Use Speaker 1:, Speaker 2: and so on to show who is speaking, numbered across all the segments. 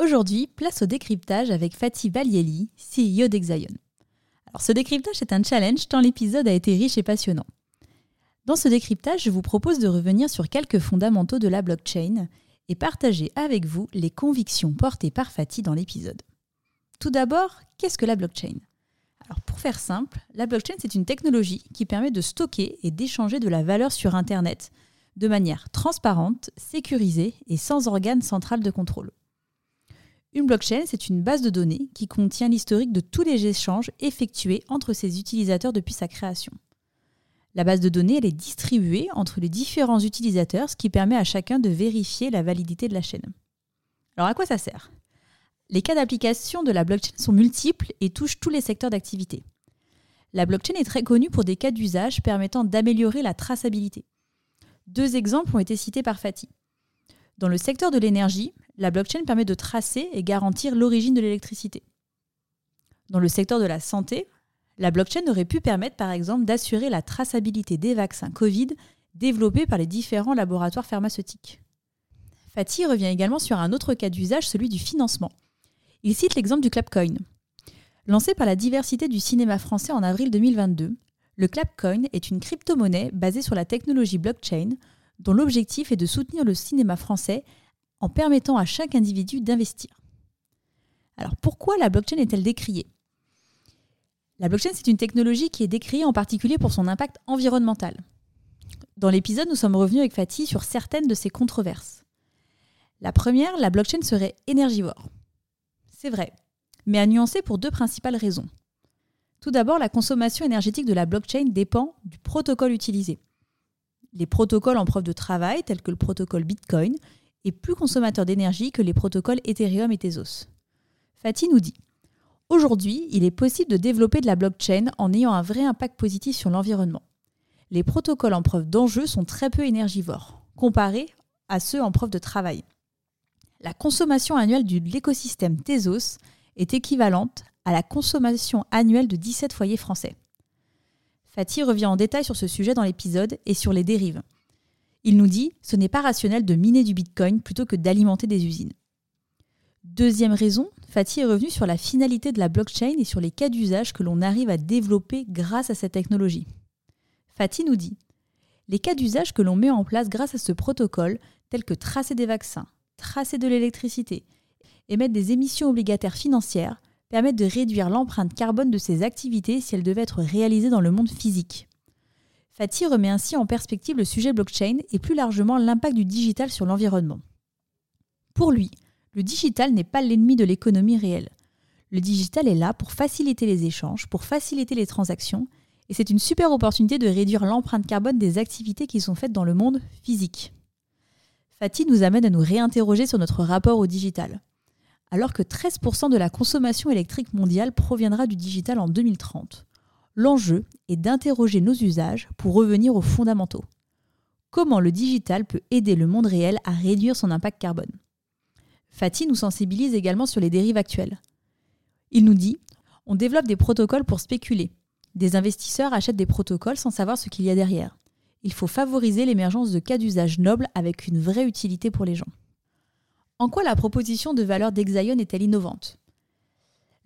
Speaker 1: Aujourd'hui, place au décryptage avec Fatih Balieli, CEO d'Exaion. Alors ce décryptage est un challenge tant l'épisode a été riche et passionnant. Dans ce décryptage, je vous propose de revenir sur quelques fondamentaux de la blockchain et partager avec vous les convictions portées par Fatih dans l'épisode. Tout d'abord, qu'est-ce que la blockchain? Alors pour faire simple, la blockchain c'est une technologie qui permet de stocker et d'échanger de la valeur sur Internet de manière transparente, sécurisée et sans organe central de contrôle. Une blockchain, c'est une base de données qui contient l'historique de tous les échanges effectués entre ses utilisateurs depuis sa création. La base de données, est distribuée entre les différents utilisateurs, ce qui permet à chacun de vérifier la validité de la chaîne. Alors à quoi ça sert? Les cas d'application de la blockchain sont multiples et touchent tous les secteurs d'activité. La blockchain est très connue pour des cas d'usage permettant d'améliorer la traçabilité. Deux exemples ont été cités par Fatih. Dans le secteur de l'énergie, la blockchain permet de tracer et garantir l'origine de l'électricité. Dans le secteur de la santé, la blockchain aurait pu permettre par exemple d'assurer la traçabilité des vaccins Covid développés par les différents laboratoires pharmaceutiques. Fatih revient également sur un autre cas d'usage, celui du financement. Il cite l'exemple du Clapcoin. Lancé par la diversité du cinéma français en avril 2022, le Clapcoin est une crypto-monnaie basée sur la technologie blockchain dont l'objectif est de soutenir le cinéma français en permettant à chaque individu d'investir. Alors pourquoi la blockchain est-elle décriée? La blockchain, c'est une technologie qui est décriée en particulier pour son impact environnemental. Dans l'épisode, nous sommes revenus avec Fatih sur certaines de ces controverses. La première, la blockchain serait énergivore. C'est vrai, mais à nuancer pour deux principales raisons. Tout d'abord, la consommation énergétique de la blockchain dépend du protocole utilisé. Les protocoles en preuve de travail, tels que le protocole Bitcoin, plus consommateur d'énergie que les protocoles Ethereum et Tezos. Fatih nous dit Aujourd'hui, il est possible de développer de la blockchain en ayant un vrai impact positif sur l'environnement. Les protocoles en preuve d'enjeu sont très peu énergivores, comparés à ceux en preuve de travail. La consommation annuelle de l'écosystème Tezos est équivalente à la consommation annuelle de 17 foyers français. Fatih revient en détail sur ce sujet dans l'épisode et sur les dérives. Il nous dit ce n'est pas rationnel de miner du Bitcoin plutôt que d'alimenter des usines. Deuxième raison, Fatih est revenu sur la finalité de la blockchain et sur les cas d'usage que l'on arrive à développer grâce à cette technologie. Fatih nous dit les cas d'usage que l'on met en place grâce à ce protocole, tels que tracer des vaccins, tracer de l'électricité, émettre des émissions obligataires financières, permettent de réduire l'empreinte carbone de ces activités si elles devaient être réalisées dans le monde physique. Fatih remet ainsi en perspective le sujet blockchain et plus largement l'impact du digital sur l'environnement. Pour lui, le digital n'est pas l'ennemi de l'économie réelle. Le digital est là pour faciliter les échanges, pour faciliter les transactions, et c'est une super opportunité de réduire l'empreinte carbone des activités qui sont faites dans le monde physique. Fatih nous amène à nous réinterroger sur notre rapport au digital. Alors que 13% de la consommation électrique mondiale proviendra du digital en 2030, L'enjeu est d'interroger nos usages pour revenir aux fondamentaux. Comment le digital peut aider le monde réel à réduire son impact carbone? Fatih nous sensibilise également sur les dérives actuelles. Il nous dit on développe des protocoles pour spéculer. Des investisseurs achètent des protocoles sans savoir ce qu'il y a derrière. Il faut favoriser l'émergence de cas d'usage nobles avec une vraie utilité pour les gens. En quoi la proposition de valeur d'Exaion est-elle innovante?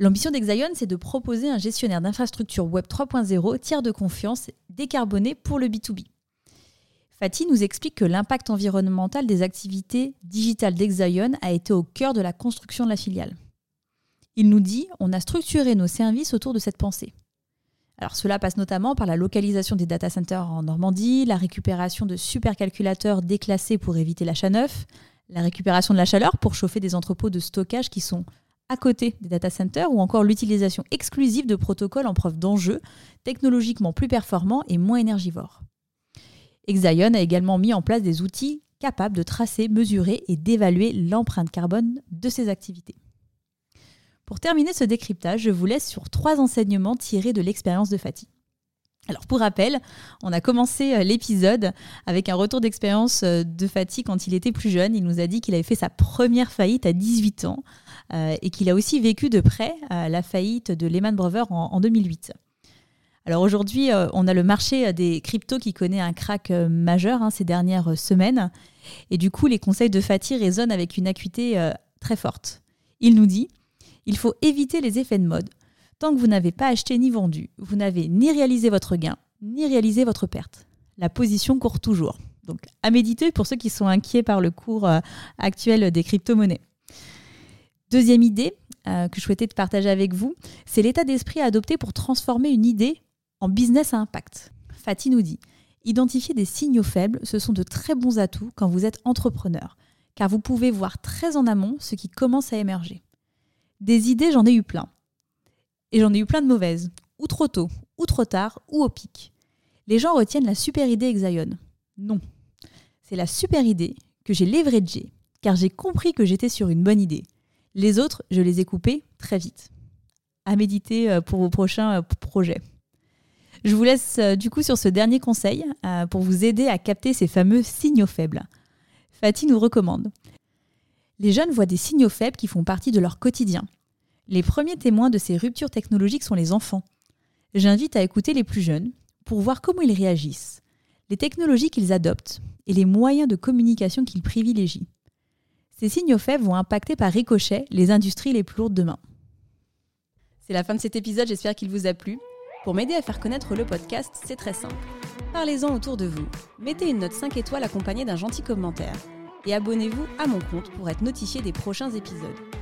Speaker 1: L'ambition d'Exaion, c'est de proposer un gestionnaire d'infrastructure Web 3.0 tiers de confiance décarboné pour le B2B. Fatih nous explique que l'impact environnemental des activités digitales d'Exaion a été au cœur de la construction de la filiale. Il nous dit on a structuré nos services autour de cette pensée. Alors cela passe notamment par la localisation des data centers en Normandie, la récupération de supercalculateurs déclassés pour éviter l'achat neuf, la récupération de la chaleur pour chauffer des entrepôts de stockage qui sont à côté des data centers ou encore l'utilisation exclusive de protocoles en preuve d'enjeu, technologiquement plus performants et moins énergivores. Exaion a également mis en place des outils capables de tracer, mesurer et d'évaluer l'empreinte carbone de ses activités. Pour terminer ce décryptage, je vous laisse sur trois enseignements tirés de l'expérience de Fatih. Alors pour rappel, on a commencé euh, l'épisode avec un retour d'expérience euh, de Fatih quand il était plus jeune. Il nous a dit qu'il avait fait sa première faillite à 18 ans euh, et qu'il a aussi vécu de près la faillite de Lehman Brothers en, 2008. Alors aujourd'hui, on a le marché des cryptos qui connaît un crack majeur hein, ces dernières semaines. Et du coup, les conseils de Fatih résonnent avec une acuité très forte. Il nous dit, il faut éviter les effets de mode Tant que vous n'avez pas acheté ni vendu, vous n'avez ni réalisé votre gain, ni réalisé votre perte. La position court toujours. Donc à méditer pour ceux qui sont inquiets par le cours euh, actuel des crypto-monnaies. Deuxième idée euh, que je souhaitais partager avec vous, c'est l'état d'esprit à adopter pour transformer une idée en business à impact. Fatih nous dit Identifier des signaux faibles, ce sont de très bons atouts quand vous êtes entrepreneur, car vous pouvez voir très en amont ce qui commence à émerger. Des idées, j'en ai eu plein. Et j'en ai eu plein de mauvaises, ou trop tôt, ou trop tard, ou au pic. Les gens retiennent la super idée Exaion. Non. C'est la super idée que j'ai leveragée, car j'ai compris que j'étais sur une bonne idée. Les autres, je les ai coupées très vite. À méditer euh, pour vos prochains euh, projets. Je vous laisse euh, du coup sur ce dernier conseil pour vous aider à capter ces fameux signaux faibles. Fatih nous recommande. Les jeunes voient des signaux faibles qui font partie de leur quotidien, les premiers témoins de ces ruptures technologiques sont les enfants. J'invite à écouter les plus jeunes pour voir comment ils réagissent, les technologies qu'ils adoptent et les moyens de communication qu'ils privilégient. Ces signaux faibles vont impacter par ricochet les industries les plus lourdes demain. C'est la fin de cet épisode, j'espère qu'il vous a plu. Pour m'aider à faire connaître le podcast, c'est très simple. Parlez-en autour de vous, mettez une note 5 étoiles accompagnée d'un gentil commentaire et abonnez-vous à mon compte pour être notifié des prochains épisodes.